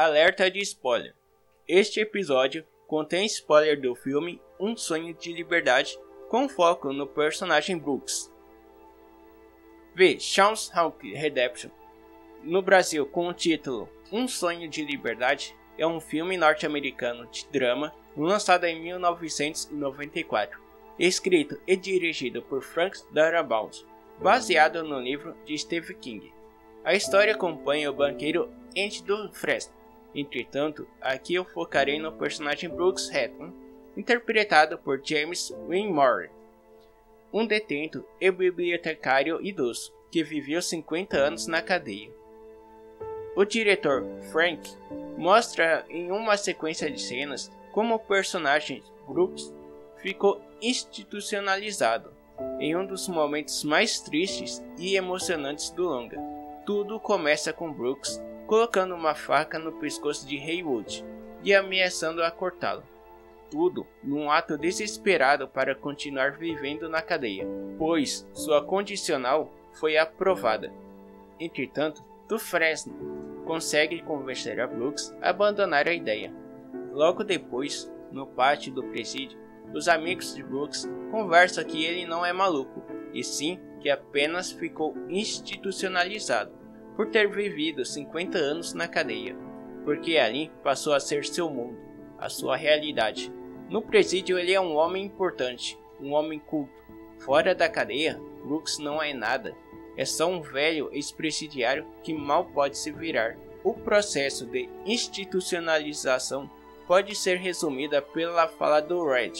Alerta de spoiler. Este episódio contém spoiler do filme Um Sonho de Liberdade com foco no personagem Brooks. V. Shawshank Redemption. No Brasil, com o título Um Sonho de Liberdade, é um filme norte-americano de drama lançado em 1994, escrito e dirigido por Frank Darabont, baseado no livro de Stephen King. A história acompanha o banqueiro Andy do Fresno, Entretanto, aqui eu focarei no personagem Brooks Hatton, interpretado por James Winmore, um detento e bibliotecário idoso que viveu 50 anos na cadeia. O diretor Frank mostra em uma sequência de cenas como o personagem Brooks ficou institucionalizado em um dos momentos mais tristes e emocionantes do longa. Tudo começa com Brooks colocando uma faca no pescoço de Haywood e ameaçando a cortá-lo. Tudo num ato desesperado para continuar vivendo na cadeia, pois sua condicional foi aprovada. Entretanto, do Fresno consegue convencer a Brooks a abandonar a ideia. Logo depois, no pátio do presídio, os amigos de Brooks conversam que ele não é maluco, e sim que apenas ficou institucionalizado por ter vivido 50 anos na cadeia, porque ali passou a ser seu mundo, a sua realidade. No presídio ele é um homem importante, um homem culto. Fora da cadeia, Brooks não é nada. É só um velho ex-presidiário que mal pode se virar. O processo de institucionalização pode ser resumida pela fala do Red.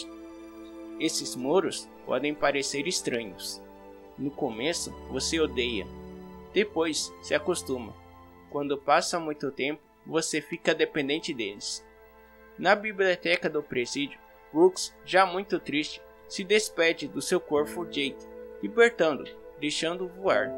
Esses muros podem parecer estranhos. No começo, você odeia, depois se acostuma. Quando passa muito tempo, você fica dependente deles. Na biblioteca do presídio, Brooks, já muito triste, se despede do seu corpo Jake, libertando, deixando voar.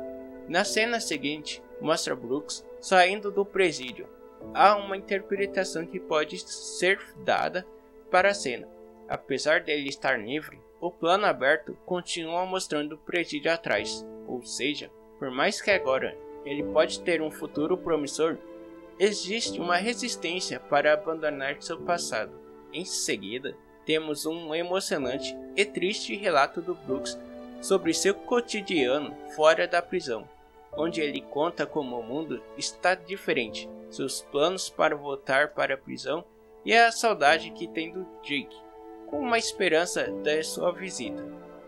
Na cena seguinte, mostra Brooks saindo do presídio. Há uma interpretação que pode ser dada para a cena. Apesar dele estar livre, o plano aberto continua mostrando o presídio atrás, ou seja, por mais que agora ele pode ter um futuro promissor, existe uma resistência para abandonar seu passado. Em seguida, temos um emocionante e triste relato do Brooks sobre seu cotidiano fora da prisão, onde ele conta como o mundo está diferente, seus planos para voltar para a prisão e a saudade que tem do Jake, com uma esperança da sua visita.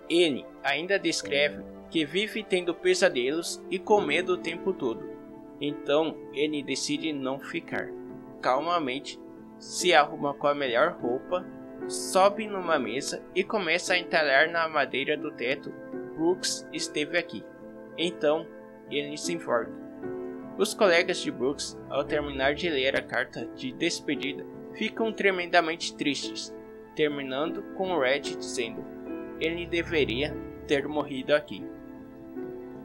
Ele ainda descreve que vive tendo pesadelos e com medo o tempo todo. Então ele decide não ficar. Calmamente, se arruma com a melhor roupa, sobe numa mesa e começa a entalhar na madeira do teto. Brooks esteve aqui. Então ele se informa. Os colegas de Brooks, ao terminar de ler a carta de despedida, ficam tremendamente tristes, terminando com Red dizendo: ele deveria ter morrido aqui.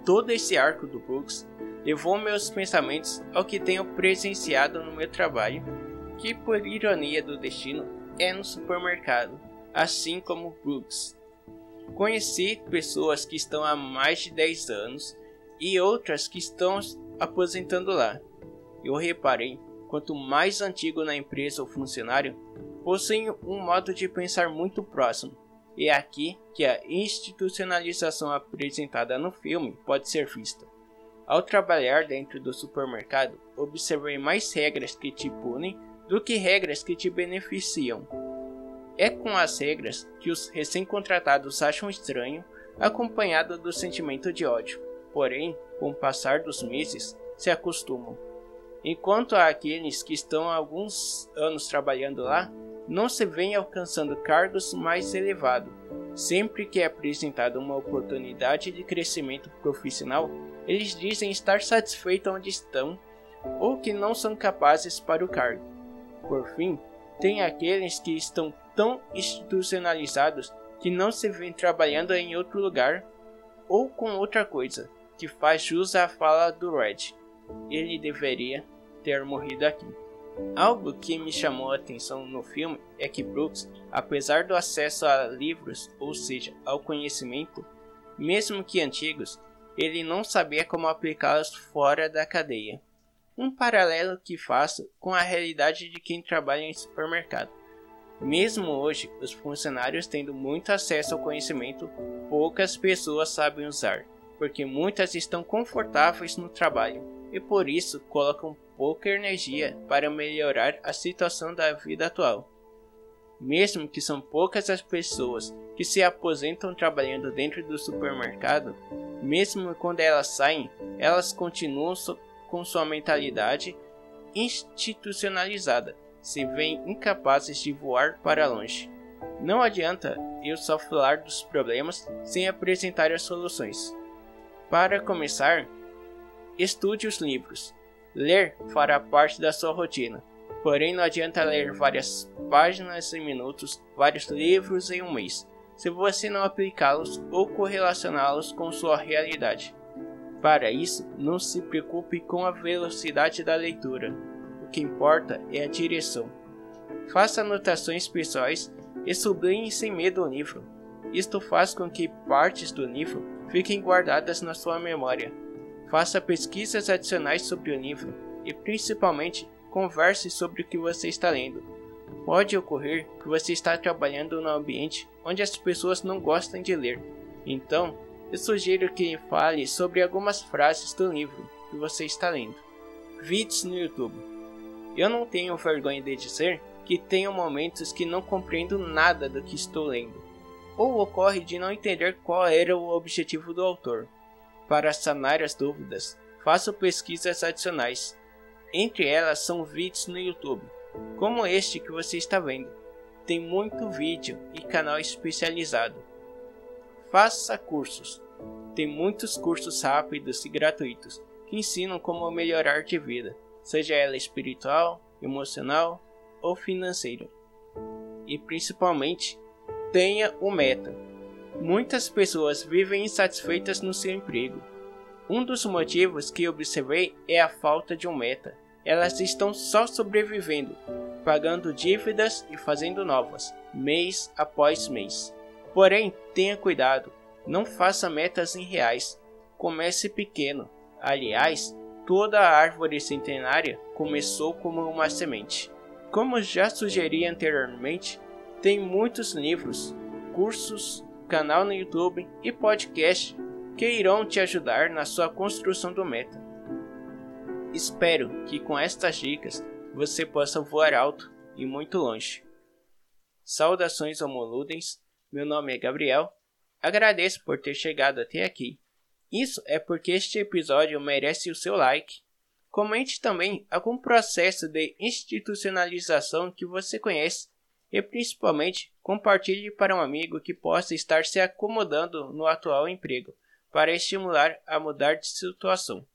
Todo esse arco do Brooks levou meus pensamentos ao que tenho presenciado no meu trabalho, que por ironia do destino é no supermercado, assim como Brooks. Conheci pessoas que estão há mais de 10 anos e outras que estão aposentando lá. Eu reparei, quanto mais antigo na empresa o funcionário, possuem um modo de pensar muito próximo é aqui que a institucionalização apresentada no filme pode ser vista. Ao trabalhar dentro do supermercado, observei mais regras que te punem do que regras que te beneficiam. É com as regras que os recém-contratados acham estranho, acompanhado do sentimento de ódio. Porém, com o passar dos meses, se acostumam. Enquanto aqueles que estão há alguns anos trabalhando lá não se vem alcançando cargos mais elevados. Sempre que é apresentada uma oportunidade de crescimento profissional, eles dizem estar satisfeitos onde estão ou que não são capazes para o cargo. Por fim, tem aqueles que estão tão institucionalizados que não se vêem trabalhando em outro lugar ou com outra coisa, que faz jus à fala do Red. Ele deveria ter morrido aqui. Algo que me chamou a atenção no filme é que Brooks, apesar do acesso a livros, ou seja, ao conhecimento, mesmo que antigos, ele não sabia como aplicá-los fora da cadeia. um paralelo que faço com a realidade de quem trabalha em supermercado. Mesmo hoje, os funcionários tendo muito acesso ao conhecimento, poucas pessoas sabem usar, porque muitas estão confortáveis no trabalho e por isso colocam pouca energia para melhorar a situação da vida atual. Mesmo que são poucas as pessoas que se aposentam trabalhando dentro do supermercado, mesmo quando elas saem, elas continuam com sua mentalidade institucionalizada se veem incapazes de voar para longe. Não adianta eu só falar dos problemas sem apresentar as soluções. Para começar, estude os livros. Ler fará parte da sua rotina. Porém, não adianta ler várias páginas em minutos, vários livros em um mês, se você não aplicá-los ou correlacioná-los com sua realidade. Para isso, não se preocupe com a velocidade da leitura. O que importa é a direção. Faça anotações pessoais e sublinhe sem medo o livro. Isto faz com que partes do livro fiquem guardadas na sua memória. Faça pesquisas adicionais sobre o livro e, principalmente, converse sobre o que você está lendo. Pode ocorrer que você está trabalhando num ambiente onde as pessoas não gostam de ler. Então, eu sugiro que fale sobre algumas frases do livro que você está lendo. Vídeos no YouTube. Eu não tenho vergonha de dizer que tenho momentos que não compreendo nada do que estou lendo, ou ocorre de não entender qual era o objetivo do autor. Para sanar as dúvidas, faço pesquisas adicionais. Entre elas são vídeos no YouTube, como este que você está vendo. Tem muito vídeo e canal especializado. Faça cursos. Tem muitos cursos rápidos e gratuitos que ensinam como melhorar de vida seja ela espiritual, emocional ou financeira. E principalmente, tenha o meta. Muitas pessoas vivem insatisfeitas no seu emprego. Um dos motivos que observei é a falta de um meta. Elas estão só sobrevivendo, pagando dívidas e fazendo novas, mês após mês. Porém, tenha cuidado, não faça metas em reais. Comece pequeno. Aliás, Toda a árvore centenária começou como uma semente. Como já sugeri anteriormente, tem muitos livros, cursos, canal no YouTube e podcast que irão te ajudar na sua construção do meta. Espero que com estas dicas você possa voar alto e muito longe. Saudações homoludens, meu nome é Gabriel, agradeço por ter chegado até aqui isso é porque este episódio merece o seu like. Comente também algum processo de institucionalização que você conhece e principalmente compartilhe para um amigo que possa estar se acomodando no atual emprego para estimular a mudar de situação.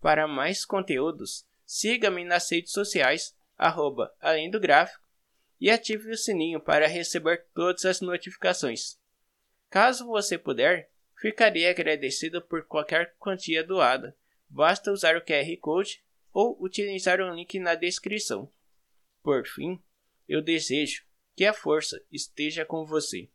Para mais conteúdos, siga-me nas redes sociais, arroba, além do gráfico, e ative o sininho para receber todas as notificações. Caso você puder, Ficaria agradecido por qualquer quantia doada. Basta usar o QR Code ou utilizar o link na descrição. Por fim, eu desejo que a força esteja com você.